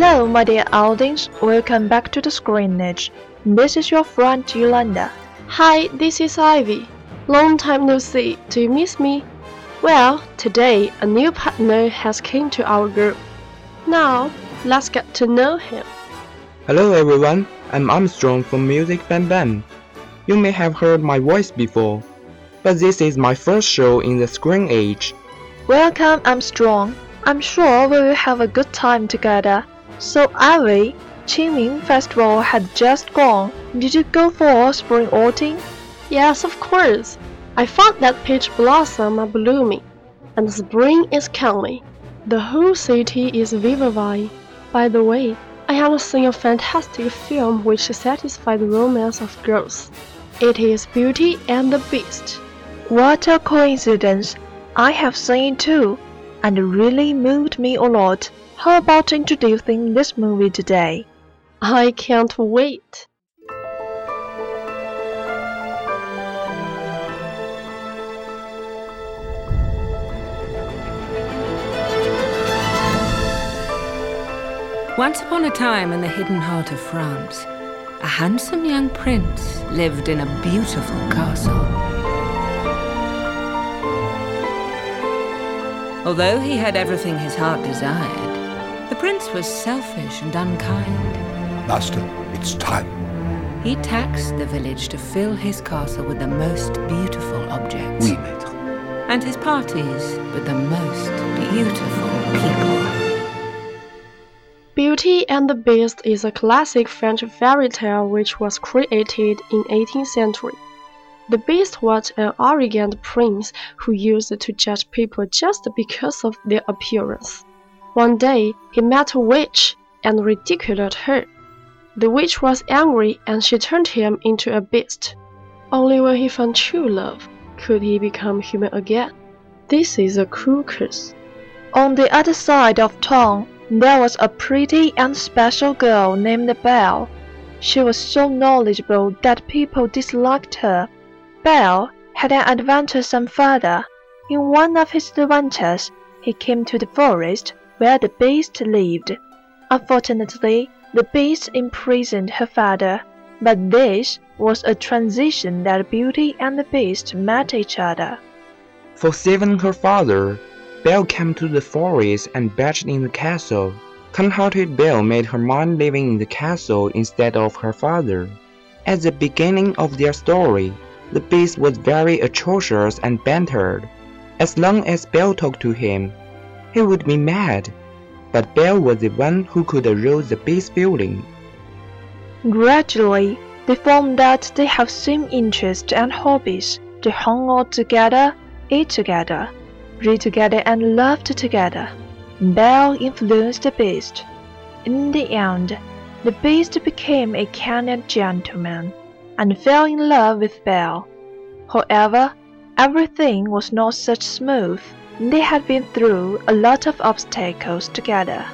Hello, my dear audience. Welcome back to the Screen Age. This is your friend Yolanda. Hi, this is Ivy. Long time no see. Do you miss me? Well, today a new partner has came to our group. Now, let's get to know him. Hello everyone, I'm Armstrong from Music Bang Bang. You may have heard my voice before, but this is my first show in the screen age. Welcome, Armstrong. I'm sure we will have a good time together. So, Ivy, Qingming Festival had just gone. Did you go for spring outing? Yes, of course. I found that peach blossom are blooming, and spring is coming. The whole city is vivifying. By the way, I have seen a fantastic film which satisfies the romance of girls. It is Beauty and the Beast. What a coincidence! I have seen it too, and really moved me a lot. How about introducing this movie today? I can't wait. Once upon a time in the hidden heart of France, a handsome young prince lived in a beautiful castle. Although he had everything his heart desired, the prince was selfish and unkind. Master, it's time. He taxed the village to fill his castle with the most beautiful objects Oui, maître. and his parties with the most beautiful people. Beauty and the Beast is a classic French fairy tale which was created in 18th century. The Beast was an arrogant prince who used to judge people just because of their appearance. One day, he met a witch and ridiculed her. The witch was angry and she turned him into a beast. Only when he found true love could he become human again. This is a cruel curse. On the other side of town, there was a pretty and special girl named Belle. She was so knowledgeable that people disliked her. Belle had an adventuresome father. In one of his adventures, he came to the forest where the beast lived. Unfortunately, the beast imprisoned her father, but this was a transition that Beauty and the Beast met each other. For saving her father, Belle came to the forest and batched in the castle. Kind-hearted Belle made her mind living in the castle instead of her father. At the beginning of their story, the beast was very atrocious and bantered. As long as Belle talked to him, he would be mad. But Belle was the one who could arouse the beast's feeling. Gradually, they found that they have same interests and hobbies. They hung out together, ate together, read together, and loved together. Belle influenced the beast. In the end, the beast became a canny gentleman and fell in love with Belle. However, everything was not such smooth. They had been through a lot of obstacles together.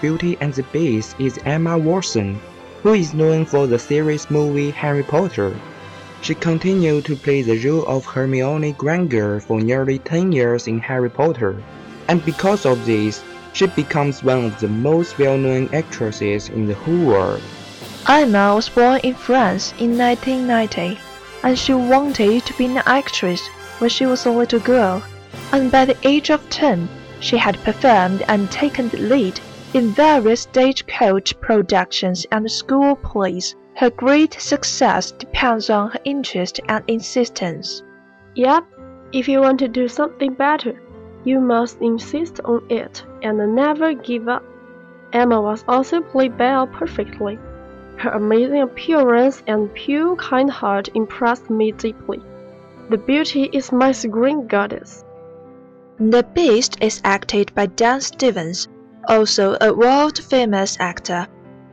Beauty and the Beast is Emma Watson, who is known for the series movie Harry Potter. She continued to play the role of Hermione Granger for nearly 10 years in Harry Potter, and because of this, she becomes one of the most well-known actresses in the whole world. Emma was born in France in 1990, and she wanted to be an actress when she was a little girl, and by the age of 10, she had performed and taken the lead in various stagecoach productions and school plays. Her great success depends on her interest and insistence. Yep, if you want to do something better, you must insist on it and never give up. Emma was also played Belle perfectly. Her amazing appearance and pure kind heart impressed me deeply. The beauty is my screen goddess. The Beast is acted by Dan Stevens, also a world-famous actor.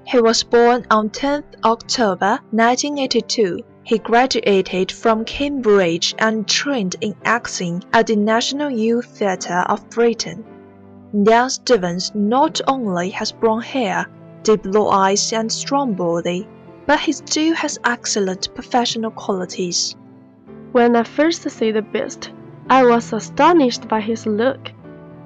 He was born on 10th October 1982. He graduated from Cambridge and trained in acting at the National Youth Theatre of Britain. Dan Stevens not only has brown hair, deep blue eyes and strong body, but he still has excellent professional qualities. When I first saw the Beast, I was astonished by his look.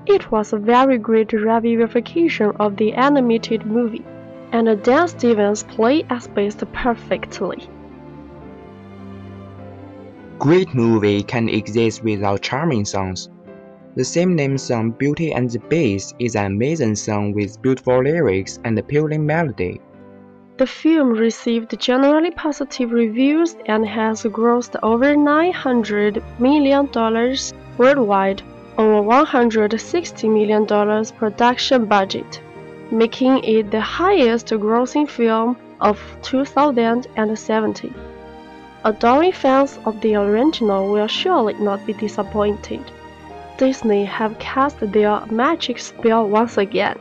It was a very great revivification of the animated movie, and Dan Stevens played as Beast perfectly. Great movie can exist without charming songs. The same name song Beauty and the Beast is an amazing song with beautiful lyrics and appealing melody. The film received generally positive reviews and has grossed over $900 million worldwide a $160 million production budget, making it the highest grossing film of 2017. Adoring fans of the original will surely not be disappointed. Disney have cast their magic spell once again,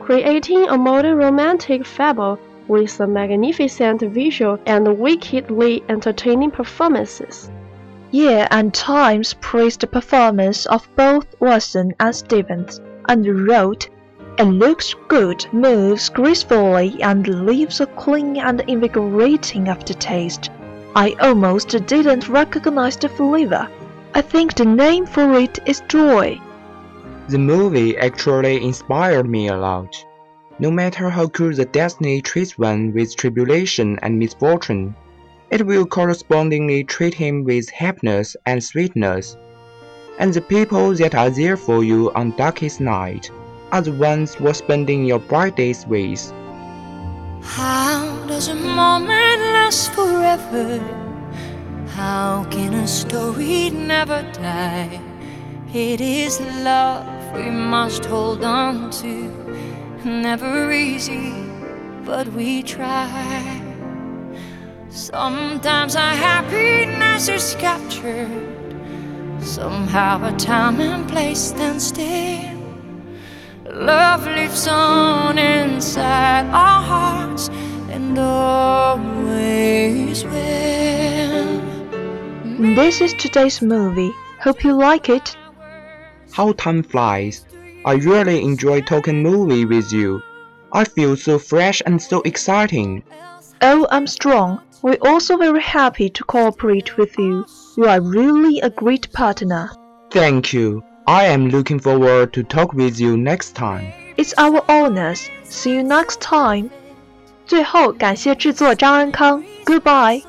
creating a modern romantic fable with a magnificent visual and wickedly entertaining performances. New York Times praised the performance of both Watson and Stevens and wrote, It looks good, moves gracefully, and leaves a clean and invigorating aftertaste. I almost didn't recognize the flavor. I think the name for it is Joy. The movie actually inspired me a lot. No matter how cruel the destiny treats one with tribulation and misfortune, it will correspondingly treat him with happiness and sweetness. And the people that are there for you on darkest night are the ones worth spending your bright days with. How does a moment last forever? How can a story never die? It is love we must hold on to. Never easy, but we try. Sometimes our happiness is captured. Somehow a time and place stand still. Love lives on inside our hearts and always. is when This is today's movie. Hope you like it. How time flies. I really enjoy talking movie with you. I feel so fresh and so exciting. Oh, Armstrong. We're also very happy to cooperate with you. You are really a great partner. Thank you. I am looking forward to talk with you next time. It's our honors. See you next time. 最后，感谢制作张安康。Goodbye.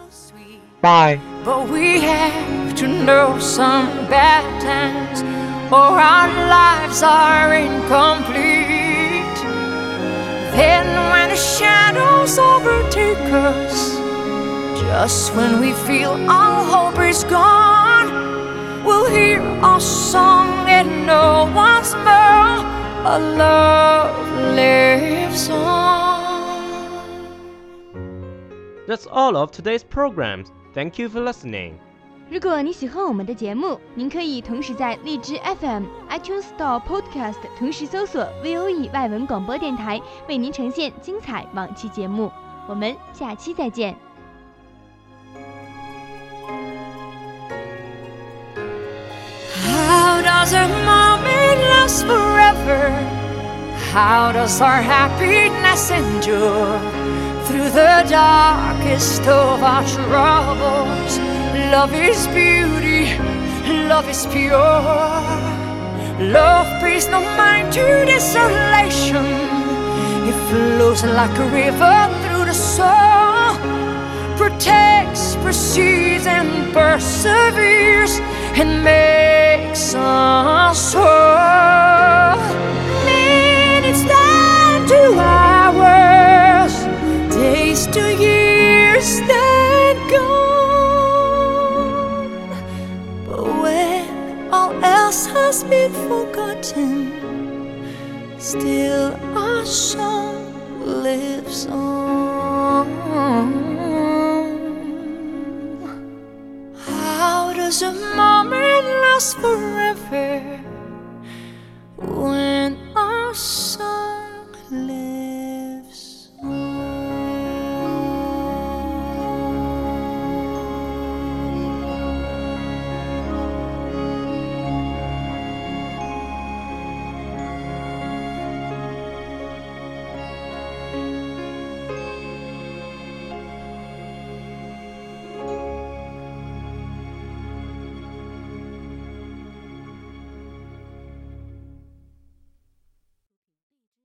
Bye. But we have to know some bad times, or our lives are incomplete. Then, when the shadows overtake us, just when we feel all hope is gone, we'll hear a song and know once more a love lives on. That's all of today's programs. Thank you for listening. 如果你喜欢我们的节目，您可以同时在荔枝 FM、iTunes Store Podcast 同时搜索 VOE 外文广播电台，为您呈现精彩往期节目。我们下期再见。 Does a moment last forever? How does our happiness endure through the darkest of our troubles? Love is beauty, love is pure. Love pays no mind to desolation. It flows like a river through the soul protects, precedes, and perseveres, and makes us whole. Minutes turn to hours, days to years that gone. But when all else has been forgotten, still our song lives on. How does a last forever when our sun.